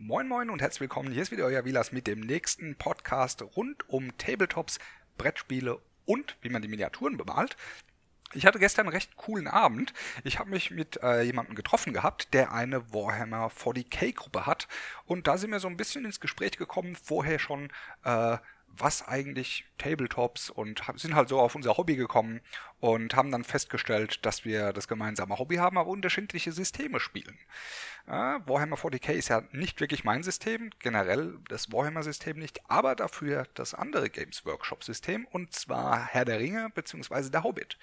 Moin Moin und herzlich willkommen. Hier ist wieder euer Vilas mit dem nächsten Podcast rund um Tabletops, Brettspiele und wie man die Miniaturen bemalt. Ich hatte gestern einen recht coolen Abend. Ich habe mich mit äh, jemandem getroffen gehabt, der eine Warhammer 40k Gruppe hat. Und da sind wir so ein bisschen ins Gespräch gekommen, vorher schon, äh, was eigentlich Tabletops und sind halt so auf unser Hobby gekommen und haben dann festgestellt, dass wir das gemeinsame Hobby haben, aber unterschiedliche Systeme spielen. Warhammer 40k ist ja nicht wirklich mein System, generell das Warhammer-System nicht, aber dafür das andere Games Workshop-System und zwar Herr der Ringe bzw. der Hobbit.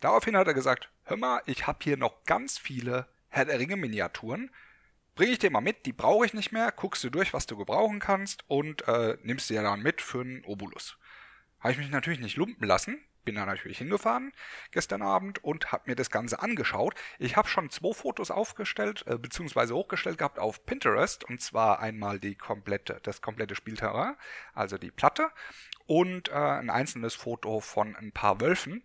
Daraufhin hat er gesagt, hör mal, ich habe hier noch ganz viele Herr der Ringe Miniaturen bringe ich dir mal mit, die brauche ich nicht mehr, guckst du durch, was du gebrauchen kannst und äh, nimmst dir dann mit für einen Obolus. Habe ich mich natürlich nicht lumpen lassen, bin da natürlich hingefahren gestern Abend und habe mir das Ganze angeschaut. Ich habe schon zwei Fotos aufgestellt, äh, beziehungsweise hochgestellt gehabt auf Pinterest und zwar einmal die komplette, das komplette Spielterrain, also die Platte und äh, ein einzelnes Foto von ein paar Wölfen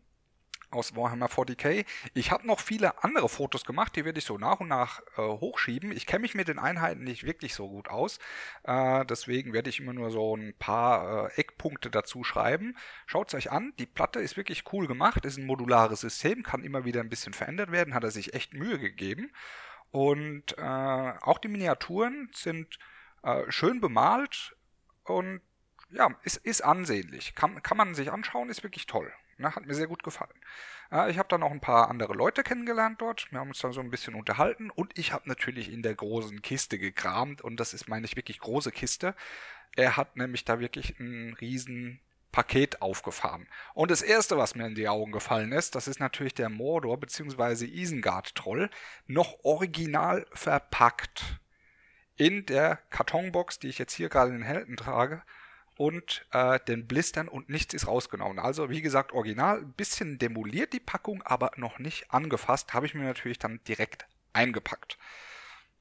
aus Warhammer 40k. Ich habe noch viele andere Fotos gemacht, die werde ich so nach und nach äh, hochschieben. Ich kenne mich mit den Einheiten nicht wirklich so gut aus, äh, deswegen werde ich immer nur so ein paar äh, Eckpunkte dazu schreiben. Schaut es euch an, die Platte ist wirklich cool gemacht, ist ein modulares System, kann immer wieder ein bisschen verändert werden, hat er sich echt Mühe gegeben. Und äh, auch die Miniaturen sind äh, schön bemalt und ja, ist, ist ansehnlich. Kann, kann man sich anschauen, ist wirklich toll. Ne, hat mir sehr gut gefallen. Äh, ich habe dann noch ein paar andere Leute kennengelernt dort. Wir haben uns dann so ein bisschen unterhalten und ich habe natürlich in der großen Kiste gekramt und das ist, meine ich, wirklich große Kiste. Er hat nämlich da wirklich ein riesen Paket aufgefahren. Und das erste, was mir in die Augen gefallen ist, das ist natürlich der Mordor bzw. Isengard-Troll, noch original verpackt in der Kartonbox, die ich jetzt hier gerade in den Händen trage und äh, den Blistern und nichts ist rausgenommen. Also wie gesagt, original, ein bisschen demoliert die Packung, aber noch nicht angefasst, habe ich mir natürlich dann direkt eingepackt.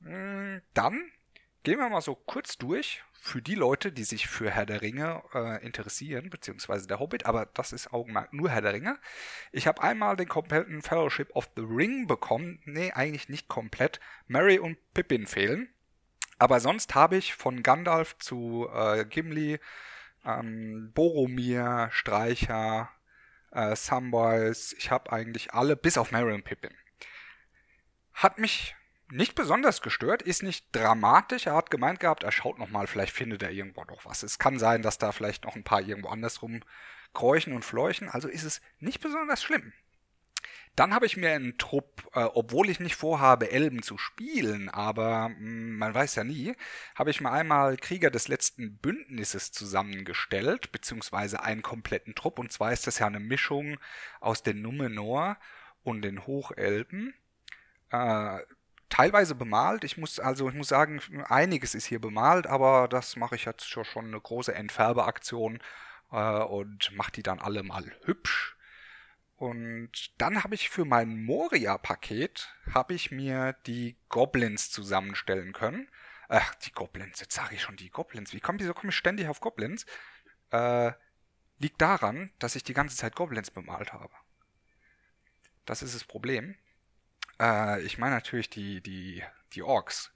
Hm, dann gehen wir mal so kurz durch für die Leute, die sich für Herr der Ringe äh, interessieren, beziehungsweise der Hobbit, aber das ist Augenmerk nur Herr der Ringe. Ich habe einmal den kompletten Fellowship of the Ring bekommen. Nee, eigentlich nicht komplett. Mary und Pippin fehlen. Aber sonst habe ich von Gandalf zu äh, Gimli, ähm, Boromir, Streicher, äh, Samwise, ich habe eigentlich alle, bis auf Merry und Pippin. Hat mich nicht besonders gestört, ist nicht dramatisch. Er hat gemeint gehabt, er schaut nochmal, vielleicht findet er irgendwo noch was. Es kann sein, dass da vielleicht noch ein paar irgendwo andersrum kräuchen und fleuchen, also ist es nicht besonders schlimm. Dann habe ich mir einen Trupp, äh, obwohl ich nicht vorhabe, Elben zu spielen, aber mh, hm, man weiß ja nie, habe ich mir einmal Krieger des letzten Bündnisses zusammengestellt, beziehungsweise einen kompletten Trupp. Und zwar ist das ja eine Mischung aus den Numenor und den Hochelben. Äh, teilweise bemalt. Ich muss also, ich muss sagen, einiges ist hier bemalt, aber das mache ich jetzt schon eine große Entfärbeaktion äh, und mache die dann alle mal hübsch und dann habe ich für mein Moria-Paket habe ich mir die Goblins zusammenstellen können. Ach, die Goblins, jetzt sage ich schon die Goblins. Wie komme wieso komme ich ständig auf Goblins? Äh, liegt daran, dass ich die ganze Zeit Goblins bemalt habe. Das ist das Problem. Äh, ich meine natürlich die, die, die Orks.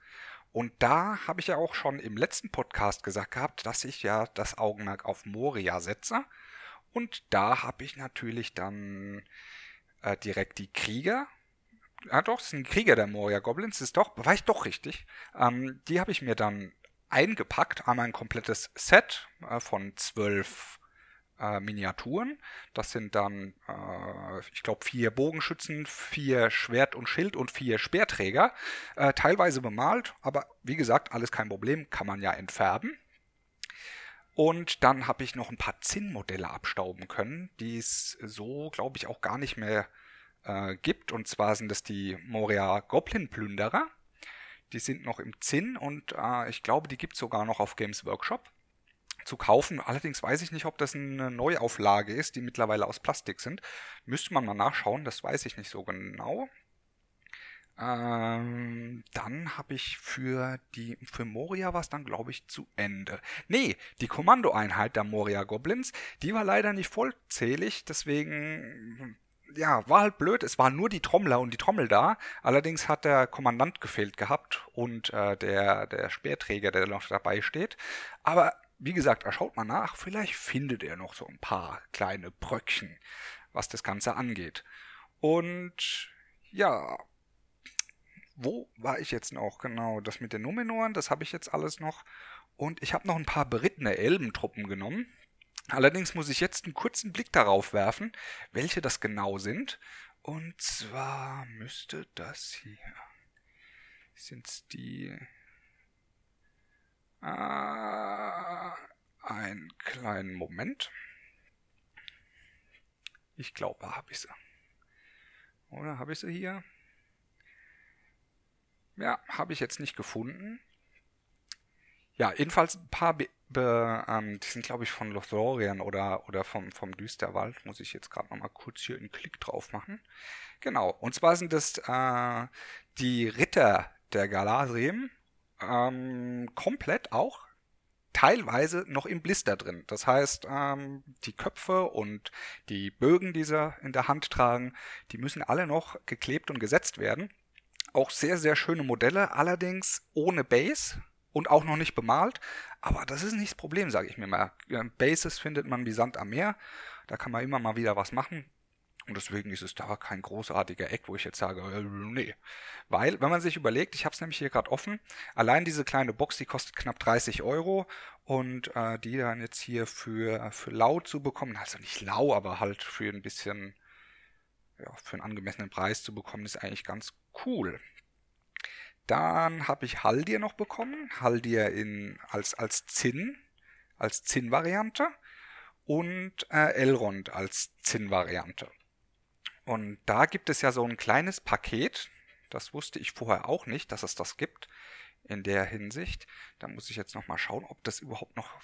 Und da habe ich ja auch schon im letzten Podcast gesagt gehabt, dass ich ja das Augenmerk auf Moria setze. Und da habe ich natürlich dann äh, direkt die Krieger. Ah doch, es sind Krieger der Moria Goblins, ist doch, war ich doch richtig. Ähm, die habe ich mir dann eingepackt, einmal ein komplettes Set äh, von zwölf äh, Miniaturen. Das sind dann, äh, ich glaube, vier Bogenschützen, vier Schwert und Schild und vier Speerträger. Äh, teilweise bemalt, aber wie gesagt, alles kein Problem, kann man ja entfärben. Und dann habe ich noch ein paar Zinnmodelle abstauben können, die es so, glaube ich, auch gar nicht mehr äh, gibt. Und zwar sind das die Moria Goblin Plünderer. Die sind noch im Zinn und äh, ich glaube, die gibt es sogar noch auf Games Workshop zu kaufen. Allerdings weiß ich nicht, ob das eine Neuauflage ist, die mittlerweile aus Plastik sind. Müsste man mal nachschauen, das weiß ich nicht so genau. Ähm, dann habe ich für die für Moria was dann glaube ich zu Ende. Nee, die Kommandoeinheit der Moria Goblins, die war leider nicht vollzählig, deswegen ja, war halt blöd. Es waren nur die Trommler und die Trommel da. Allerdings hat der Kommandant gefehlt gehabt und äh, der, der Speerträger, der noch dabei steht. Aber wie gesagt, schaut mal nach. Vielleicht findet er noch so ein paar kleine Bröckchen, was das Ganze angeht. Und ja, wo war ich jetzt noch? Genau, das mit den Numenoren, das habe ich jetzt alles noch. Und ich habe noch ein paar berittene Elbentruppen genommen. Allerdings muss ich jetzt einen kurzen Blick darauf werfen, welche das genau sind. Und zwar müsste das hier. Sind's die. Ah, einen kleinen Moment. Ich glaube, habe ich sie. Oder habe ich sie hier? Ja, habe ich jetzt nicht gefunden. Ja, jedenfalls ein paar, Be Be ähm, die sind glaube ich von Lothlorien oder, oder vom, vom Düsterwald. Muss ich jetzt gerade nochmal kurz hier einen Klick drauf machen. Genau, und zwar sind das äh, die Ritter der Galadrim. Ähm, komplett auch teilweise noch im Blister drin. Das heißt, ähm, die Köpfe und die Bögen, die sie in der Hand tragen, die müssen alle noch geklebt und gesetzt werden. Auch sehr, sehr schöne Modelle, allerdings ohne Base und auch noch nicht bemalt. Aber das ist nicht das Problem, sage ich mir mal. Bases findet man wie Sand am Meer. Da kann man immer mal wieder was machen. Und deswegen ist es da kein großartiger Eck, wo ich jetzt sage, äh, nee. Weil, wenn man sich überlegt, ich habe es nämlich hier gerade offen, allein diese kleine Box, die kostet knapp 30 Euro und äh, die dann jetzt hier für, für lau zu bekommen, also nicht lau, aber halt für ein bisschen, ja, für einen angemessenen Preis zu bekommen, ist eigentlich ganz cool. Dann habe ich Haldir noch bekommen, Haldir in, als, als Zinn, als Zinn-Variante und äh, Elrond als Zinn-Variante. Und da gibt es ja so ein kleines Paket, das wusste ich vorher auch nicht, dass es das gibt in der Hinsicht. Da muss ich jetzt noch mal schauen, ob das überhaupt noch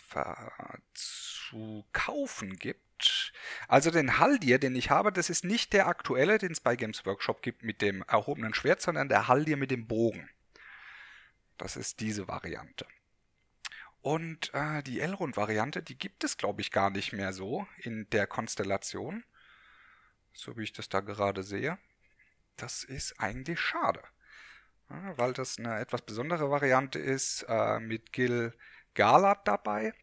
zu kaufen gibt. Also den Haldir, den ich habe, das ist nicht der aktuelle, den es bei Games Workshop gibt mit dem erhobenen Schwert, sondern der Haldir mit dem Bogen. Das ist diese Variante. Und äh, die Elrond-Variante, die gibt es, glaube ich, gar nicht mehr so in der Konstellation so wie ich das da gerade sehe. Das ist eigentlich schade, weil das eine etwas besondere Variante ist äh, mit Gil Galad dabei,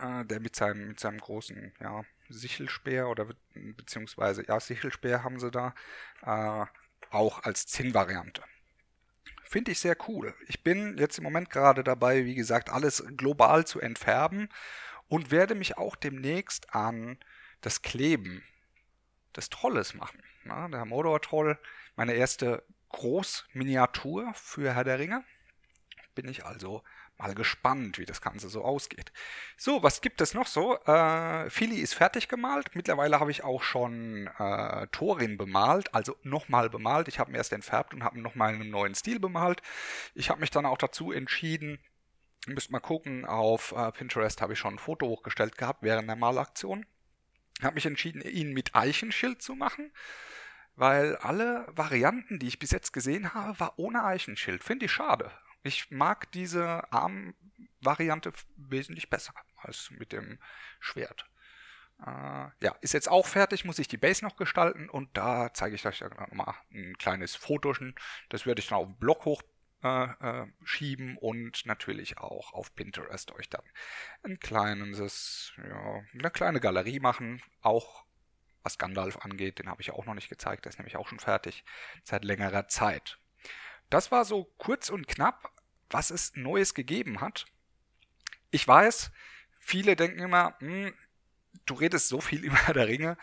äh, der mit seinem, mit seinem großen ja, Sichelspeer oder beziehungsweise ja, Sichelspeer haben sie da, äh, auch als Zinn-Variante. Finde ich sehr cool. Ich bin jetzt im Moment gerade dabei, wie gesagt, alles global zu entfärben und werde mich auch demnächst an das Kleben des Trolles machen. Na, der Mordor-Troll, meine erste Großminiatur für Herr der Ringe. Bin ich also mal gespannt, wie das Ganze so ausgeht. So, was gibt es noch so? Äh, Philly ist fertig gemalt. Mittlerweile habe ich auch schon äh, Thorin bemalt, also nochmal bemalt. Ich habe ihn erst entfärbt und habe nochmal in einem neuen Stil bemalt. Ich habe mich dann auch dazu entschieden, müsst mal gucken, auf äh, Pinterest habe ich schon ein Foto hochgestellt gehabt während der Malaktion habe mich entschieden, ihn mit Eichenschild zu machen, weil alle Varianten, die ich bis jetzt gesehen habe, war ohne Eichenschild. Finde ich schade. Ich mag diese Arm-Variante wesentlich besser als mit dem Schwert. Äh, ja, ist jetzt auch fertig, muss ich die Base noch gestalten und da zeige ich euch nochmal ein kleines Fotochen. Das werde ich dann auf dem Blog hoch äh, äh, schieben und natürlich auch auf Pinterest euch dann ein kleines, ja, eine kleine Galerie machen, auch was Gandalf angeht, den habe ich auch noch nicht gezeigt, der ist nämlich auch schon fertig seit längerer Zeit. Das war so kurz und knapp, was es Neues gegeben hat. Ich weiß, viele denken immer, hm, du redest so viel über der Ringe.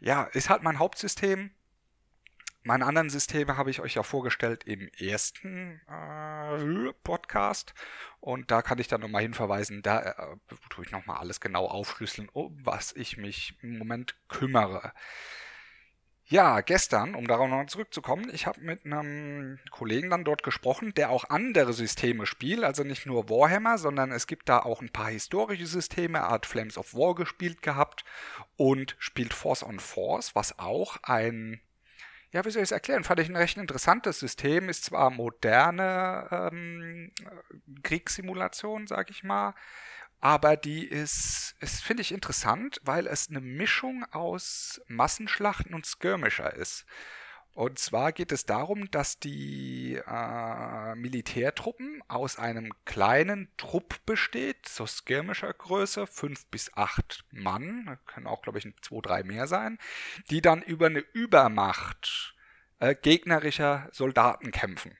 Ja, ist halt mein Hauptsystem. Meine anderen Systeme habe ich euch ja vorgestellt im ersten äh, Podcast und da kann ich dann nochmal hinverweisen, da äh, tue ich nochmal alles genau aufschlüsseln, um was ich mich im Moment kümmere. Ja, gestern, um darauf noch zurückzukommen, ich habe mit einem Kollegen dann dort gesprochen, der auch andere Systeme spielt, also nicht nur Warhammer, sondern es gibt da auch ein paar historische Systeme, er hat Flames of War gespielt gehabt und spielt Force on Force, was auch ein ja, wie soll ich es erklären? Fand ich ein recht interessantes System. Ist zwar moderne ähm, Kriegssimulation, sag ich mal, aber die ist, ist finde ich interessant, weil es eine Mischung aus Massenschlachten und Skirmisher ist. Und zwar geht es darum, dass die äh, Militärtruppen aus einem kleinen Trupp besteht, so skirmischer Größe, fünf bis acht Mann, können auch, glaube ich, zwei, drei mehr sein, die dann über eine Übermacht äh, gegnerischer Soldaten kämpfen.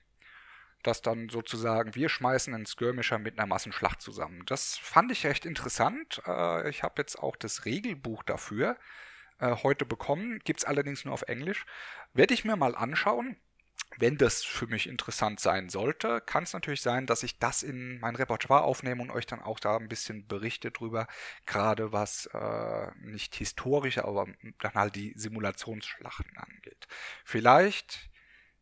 Das dann sozusagen, wir schmeißen einen Skirmisher mit einer Massenschlacht zusammen. Das fand ich recht interessant. Äh, ich habe jetzt auch das Regelbuch dafür äh, heute bekommen, gibt es allerdings nur auf Englisch. Werde ich mir mal anschauen. Wenn das für mich interessant sein sollte, kann es natürlich sein, dass ich das in mein Repertoire aufnehme und euch dann auch da ein bisschen berichte drüber, gerade was äh, nicht historische, aber dann halt die Simulationsschlachten angeht. Vielleicht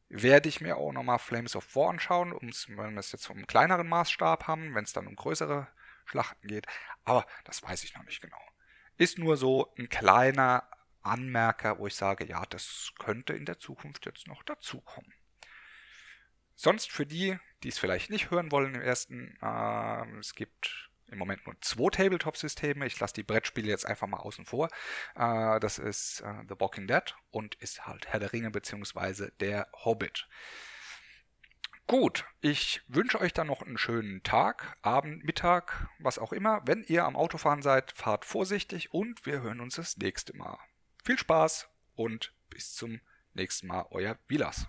werde ich mir auch nochmal Flames of War anschauen, um's, wenn wir es jetzt einen kleineren Maßstab haben, wenn es dann um größere Schlachten geht. Aber das weiß ich noch nicht genau. Ist nur so ein kleiner Anmerker, wo ich sage, ja, das könnte in der Zukunft jetzt noch dazukommen. Sonst für die, die es vielleicht nicht hören wollen im ersten, äh, es gibt im Moment nur zwei Tabletop-Systeme. Ich lasse die Brettspiele jetzt einfach mal außen vor. Äh, das ist äh, The Walking Dead und ist halt Herr der Ringe bzw. der Hobbit. Gut, ich wünsche euch dann noch einen schönen Tag, Abend, Mittag, was auch immer. Wenn ihr am Autofahren seid, fahrt vorsichtig und wir hören uns das nächste Mal. Viel Spaß und bis zum nächsten Mal, euer Vilas.